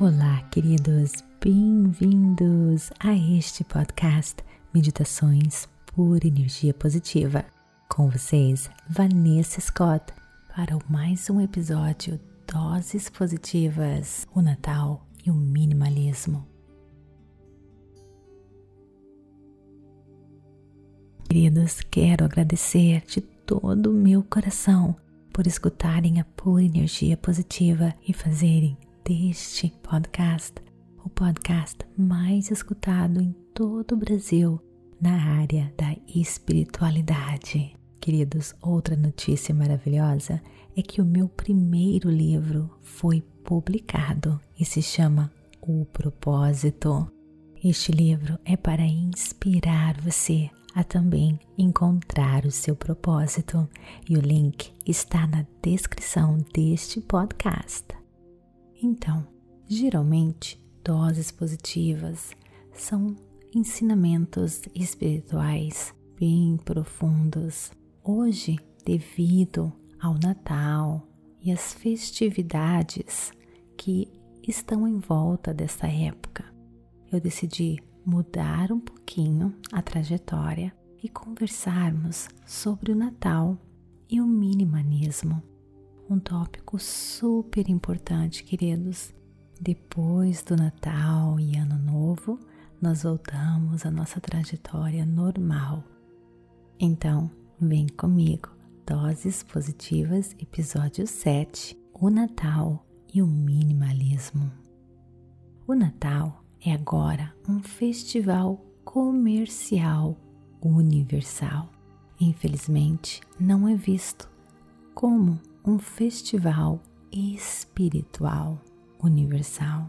Olá, queridos, bem-vindos a este podcast Meditações por Energia Positiva. Com vocês, Vanessa Scott, para mais um episódio Doses Positivas, o Natal e o Minimalismo. Queridos, quero agradecer de todo o meu coração por escutarem a pura energia positiva e fazerem deste podcast, o podcast mais escutado em todo o Brasil na área da espiritualidade. Queridos, outra notícia maravilhosa é que o meu primeiro livro foi publicado e se chama O Propósito. Este livro é para inspirar você a também encontrar o seu propósito e o link está na descrição deste podcast. Então, geralmente, doses positivas são ensinamentos espirituais bem profundos. Hoje, devido ao Natal e às festividades que estão em volta dessa época, eu decidi mudar um pouquinho a trajetória e conversarmos sobre o Natal e o minimalismo um tópico super importante, queridos. Depois do Natal e Ano Novo, nós voltamos à nossa trajetória normal. Então, vem comigo. Doses Positivas, episódio 7: O Natal e o Minimalismo. O Natal é agora um festival comercial universal. Infelizmente, não é visto como um festival espiritual universal.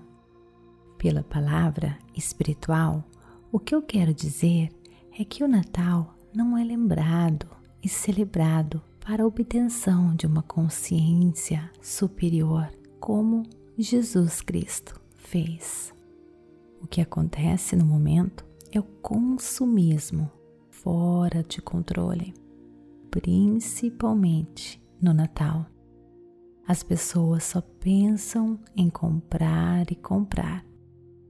Pela palavra espiritual, o que eu quero dizer é que o Natal não é lembrado e celebrado para a obtenção de uma consciência superior, como Jesus Cristo fez. O que acontece no momento é o consumismo fora de controle, principalmente no Natal. As pessoas só pensam em comprar e comprar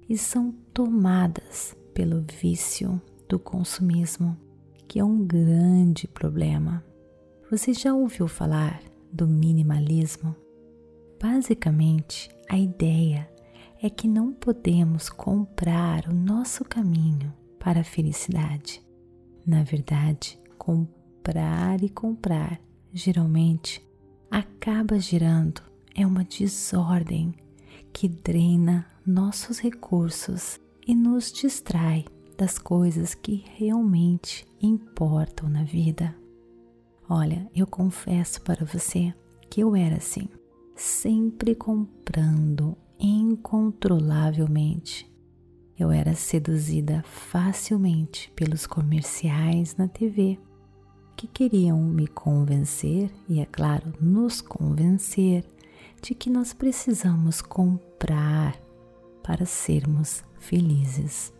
e são tomadas pelo vício do consumismo, que é um grande problema. Você já ouviu falar do minimalismo? Basicamente, a ideia é que não podemos comprar o nosso caminho para a felicidade. Na verdade, comprar e comprar geralmente acaba gerando é uma desordem que drena nossos recursos e nos distrai das coisas que realmente importam na vida. Olha, eu confesso para você que eu era assim, sempre comprando incontrolavelmente. Eu era seduzida facilmente pelos comerciais na TV que queriam me convencer e, é claro, nos convencer de que nós precisamos comprar para sermos felizes.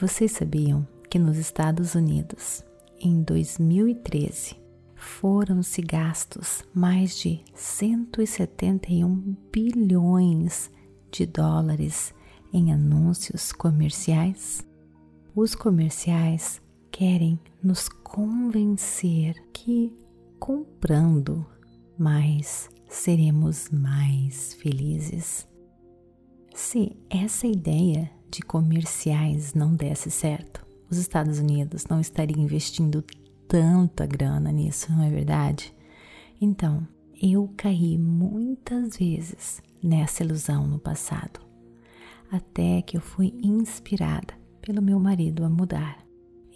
Vocês sabiam que nos Estados Unidos, em 2013, foram-se gastos mais de 171 bilhões de dólares em anúncios comerciais? Os comerciais querem nos convencer que comprando mais seremos mais felizes. Se essa ideia de comerciais não desse certo, os Estados Unidos não estariam investindo tanta grana nisso, não é verdade? Então, eu caí muitas vezes nessa ilusão no passado, até que eu fui inspirada pelo meu marido a mudar.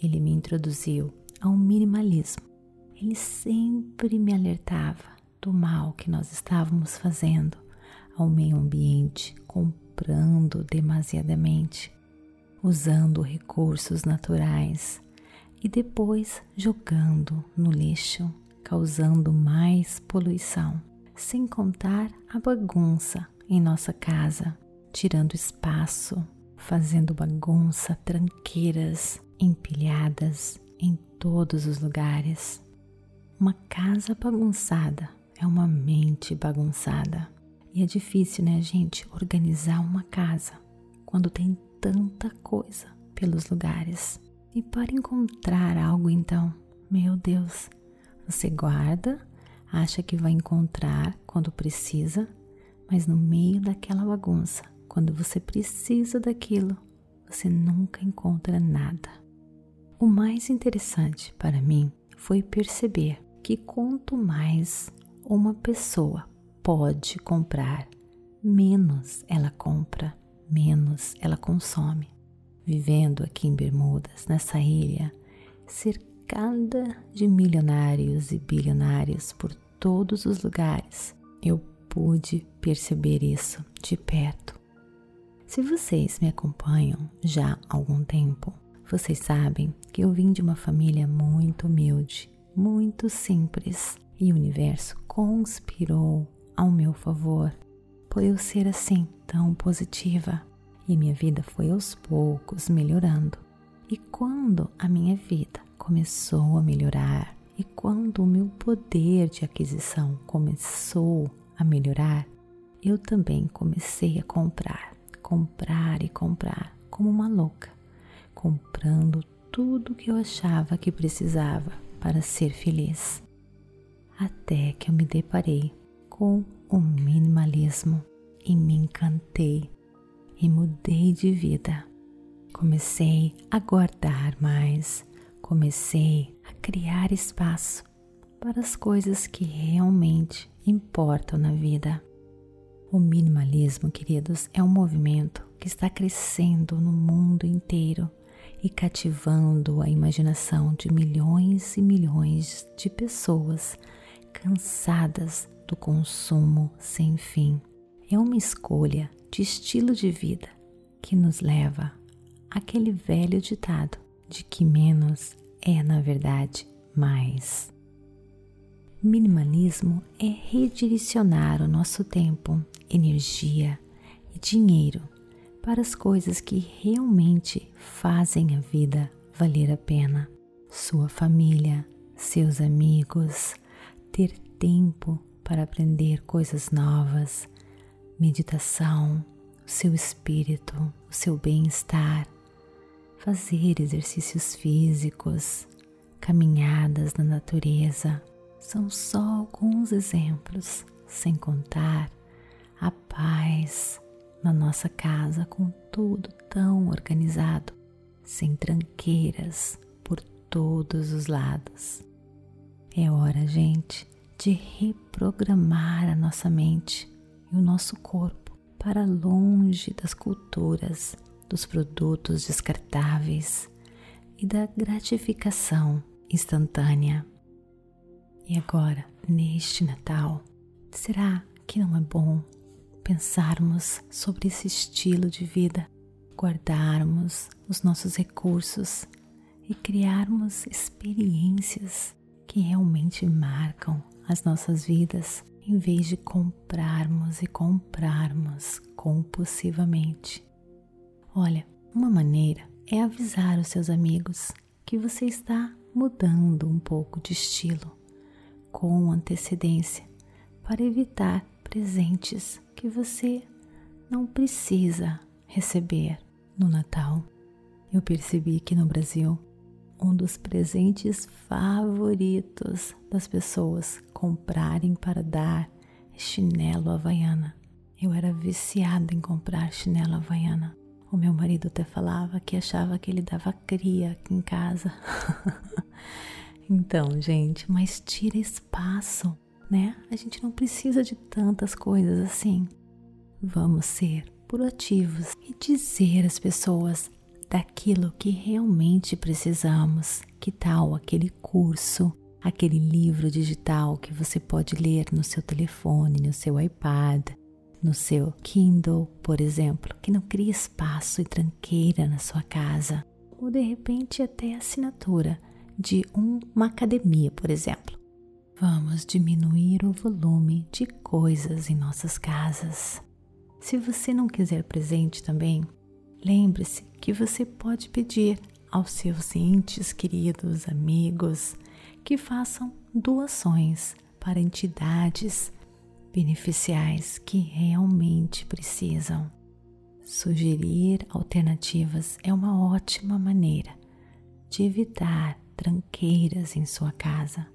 Ele me introduziu ao minimalismo. Ele sempre me alertava do mal que nós estávamos fazendo ao meio ambiente, comprando demasiadamente, usando recursos naturais e depois jogando no lixo, causando mais poluição, sem contar a bagunça em nossa casa, tirando espaço, fazendo bagunça, tranqueiras, empilhadas em todos os lugares. Uma casa bagunçada é uma mente bagunçada. E é difícil, né, gente, organizar uma casa quando tem tanta coisa pelos lugares. E para encontrar algo, então, meu Deus, você guarda, acha que vai encontrar quando precisa, mas no meio daquela bagunça, quando você precisa daquilo, você nunca encontra nada. O mais interessante para mim foi perceber que quanto mais uma pessoa pode comprar, menos ela compra, menos ela consome. Vivendo aqui em Bermudas, nessa ilha, cercada de milionários e bilionários por todos os lugares, eu pude perceber isso de perto. Se vocês me acompanham já há algum tempo, vocês sabem que eu vim de uma família muito humilde, muito simples, e o universo conspirou ao meu favor por eu ser assim tão positiva e minha vida foi aos poucos melhorando. E quando a minha vida começou a melhorar e quando o meu poder de aquisição começou a melhorar, eu também comecei a comprar, comprar e comprar como uma louca, comprando tudo que eu achava que precisava para ser feliz. Até que eu me deparei com o minimalismo e me encantei e mudei de vida. Comecei a guardar mais, comecei a criar espaço para as coisas que realmente importam na vida. O minimalismo, queridos, é um movimento que está crescendo no mundo inteiro e cativando a imaginação de milhões e milhões de pessoas cansadas do consumo sem fim. É uma escolha de estilo de vida que nos leva àquele velho ditado de que menos é, na verdade, mais. Minimalismo é redirecionar o nosso tempo, energia e dinheiro para as coisas que realmente fazem a vida valer a pena. Sua família, seus amigos, ter tempo para aprender coisas novas, meditação, o seu espírito, o seu bem-estar, fazer exercícios físicos, caminhadas na natureza, são só alguns exemplos, sem contar a paz na nossa casa com tudo tão organizado, sem tranqueiras por todos os lados. É hora, gente, de reprogramar a nossa mente e o nosso corpo para longe das culturas, dos produtos descartáveis e da gratificação instantânea. E agora, neste Natal, será que não é bom pensarmos sobre esse estilo de vida, guardarmos os nossos recursos e criarmos experiências que realmente marcam as nossas vidas em vez de comprarmos e comprarmos compulsivamente. Olha, uma maneira é avisar os seus amigos que você está mudando um pouco de estilo com antecedência para evitar presentes que você não precisa receber no Natal. Eu percebi que no Brasil um dos presentes favoritos das pessoas comprarem para dar é chinelo havaiana. Eu era viciada em comprar chinelo havaiana. O meu marido até falava que achava que ele dava cria aqui em casa. então, gente, mas tira espaço, né? A gente não precisa de tantas coisas assim. Vamos ser proativos e dizer às pessoas daquilo que realmente precisamos. Que tal aquele curso, aquele livro digital que você pode ler no seu telefone, no seu iPad, no seu Kindle, por exemplo, que não cria espaço e tranqueira na sua casa, ou de repente até assinatura de uma academia, por exemplo. Vamos diminuir o volume de coisas em nossas casas. Se você não quiser presente também, lembre-se que você pode pedir aos seus entes queridos, amigos, que façam doações para entidades beneficiais que realmente precisam. Sugerir alternativas é uma ótima maneira de evitar tranqueiras em sua casa.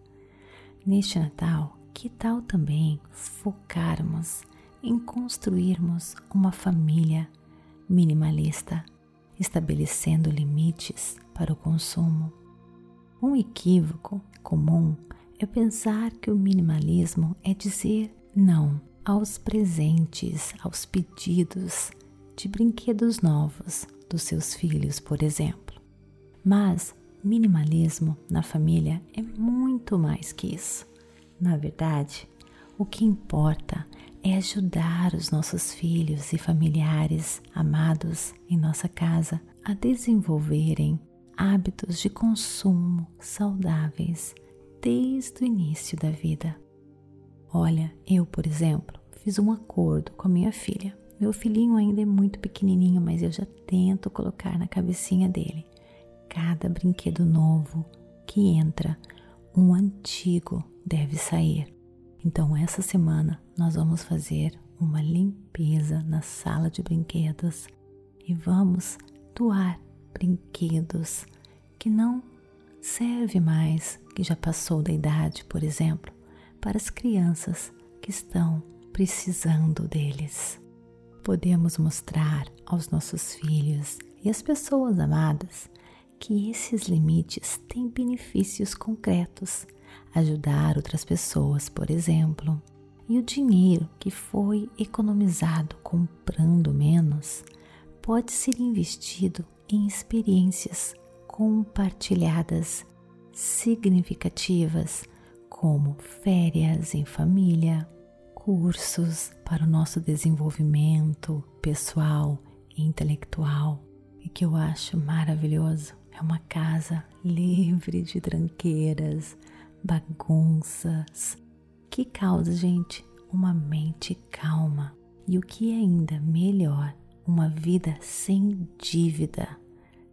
Neste Natal, que tal também focarmos em construirmos uma família minimalista, estabelecendo limites para o consumo? Um equívoco comum é pensar que o minimalismo é dizer não aos presentes, aos pedidos de brinquedos novos dos seus filhos, por exemplo. Mas minimalismo na família é muito mais que isso. Na verdade, o que importa é ajudar os nossos filhos e familiares amados em nossa casa a desenvolverem hábitos de consumo saudáveis desde o início da vida. Olha, eu, por exemplo, fiz um acordo com a minha filha. Meu filhinho ainda é muito pequenininho, mas eu já tento colocar na cabecinha dele. Cada brinquedo novo que entra, um antigo deve sair. Então, essa semana nós vamos fazer uma limpeza na sala de brinquedos e vamos doar brinquedos que não serve mais, que já passou da idade, por exemplo, para as crianças que estão precisando deles. Podemos mostrar aos nossos filhos e às pessoas amadas que esses limites têm benefícios concretos, ajudar outras pessoas, por exemplo. E o dinheiro que foi economizado comprando menos pode ser investido em experiências compartilhadas significativas, como férias em família, cursos para o nosso desenvolvimento pessoal e intelectual, e que eu acho maravilhoso. É uma casa livre de tranqueiras, bagunças, que causa, gente, uma mente calma. E o que é ainda melhor, uma vida sem dívida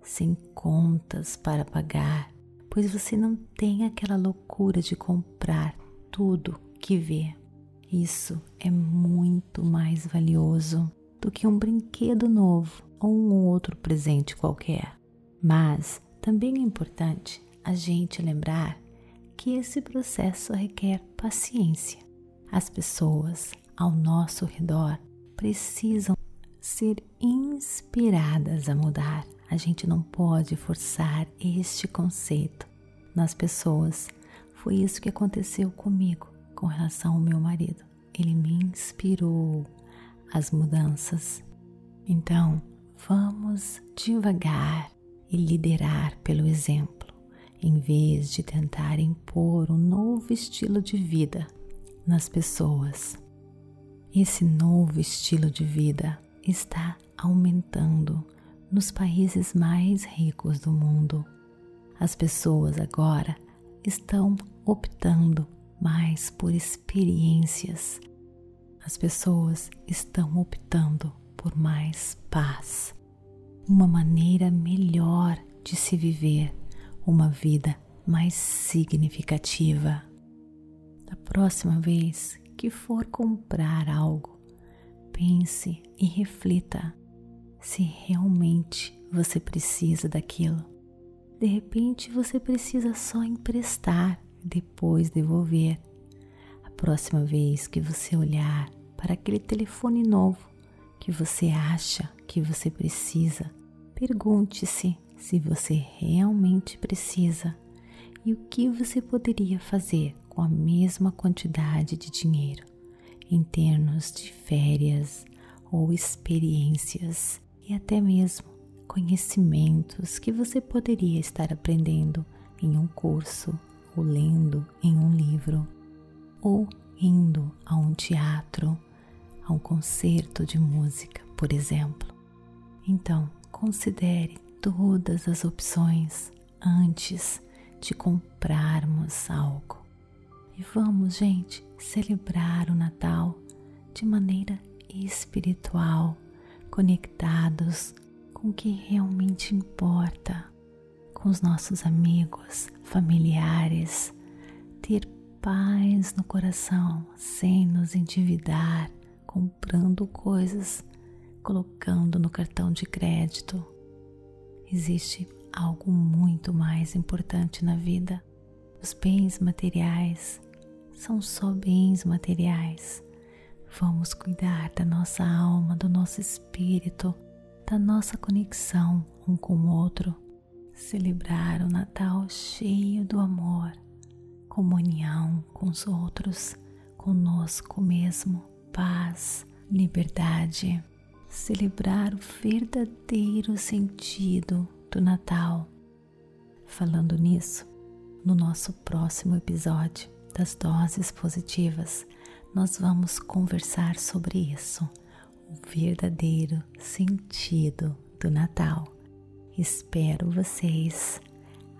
sem contas para pagar, pois você não tem aquela loucura de comprar tudo que vê. Isso é muito mais valioso do que um brinquedo novo ou um outro presente qualquer. Mas também é importante a gente lembrar que esse processo requer paciência. As pessoas ao nosso redor precisam ser inspiradas a mudar. A gente não pode forçar este conceito nas pessoas. Foi isso que aconteceu comigo com relação ao meu marido. Ele me inspirou às mudanças. Então, vamos devagar e liderar pelo exemplo, em vez de tentar impor um novo estilo de vida nas pessoas. Esse novo estilo de vida está aumentando nos países mais ricos do mundo. As pessoas agora estão optando mais por experiências. As pessoas estão optando por mais paz, uma maneira melhor de se viver, uma vida mais significativa. Da próxima vez que for comprar algo, pense e reflita se realmente você precisa daquilo. De repente você precisa só emprestar, depois devolver. A próxima vez que você olhar para aquele telefone novo que você acha que você precisa, pergunte-se se você realmente precisa e o que você poderia fazer com a mesma quantidade de dinheiro em termos de férias ou experiências e até mesmo conhecimentos que você poderia estar aprendendo em um curso ou lendo em um livro ou indo a um teatro, a um concerto de música, por exemplo. Então, considere todas as opções antes de comprarmos algo. E vamos, gente, celebrar o Natal de maneira espiritual conectados com o que realmente importa, com os nossos amigos, familiares, ter paz no coração, sem nos endividar, comprando coisas, colocando no cartão de crédito. Existe algo muito mais importante na vida. Os bens materiais são só bens materiais. Vamos cuidar da nossa alma, do nosso espírito, da nossa conexão um com o outro. Celebrar o Natal cheio do amor, comunhão com os outros, conosco mesmo, paz, liberdade. Celebrar o verdadeiro sentido do Natal. Falando nisso, no nosso próximo episódio das doses positivas, nós vamos conversar sobre isso, o verdadeiro sentido do Natal. Espero vocês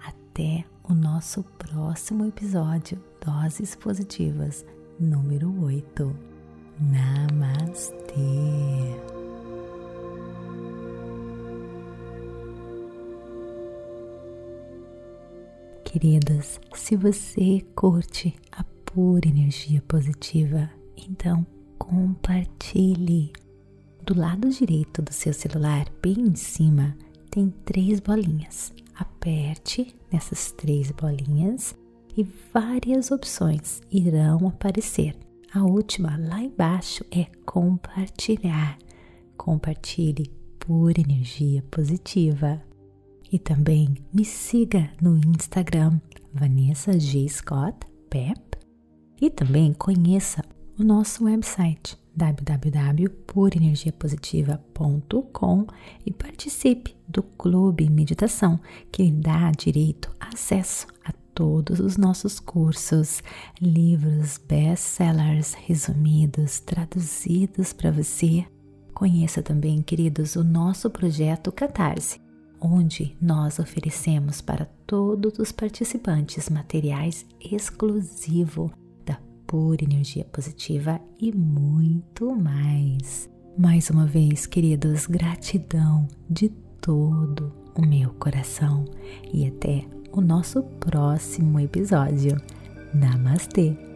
até o nosso próximo episódio Doses Positivas número 8. Namastê! Queridas, se você curte a pura energia positiva, então compartilhe. Do lado direito do seu celular, bem em cima, tem três bolinhas. Aperte nessas três bolinhas e várias opções irão aparecer. A última lá embaixo é compartilhar. Compartilhe pura energia positiva. E também me siga no Instagram Vanessa G. Scott Pep e também conheça o nosso website www.purenergiapositiva.com e participe do Clube Meditação, que lhe dá direito acesso a todos os nossos cursos, livros, best-sellers resumidos, traduzidos para você. Conheça também, queridos, o nosso projeto Catarse onde nós oferecemos para todos os participantes materiais exclusivo da pura energia positiva e muito mais. Mais uma vez, queridos, gratidão de todo o meu coração e até o nosso próximo episódio. Namastê!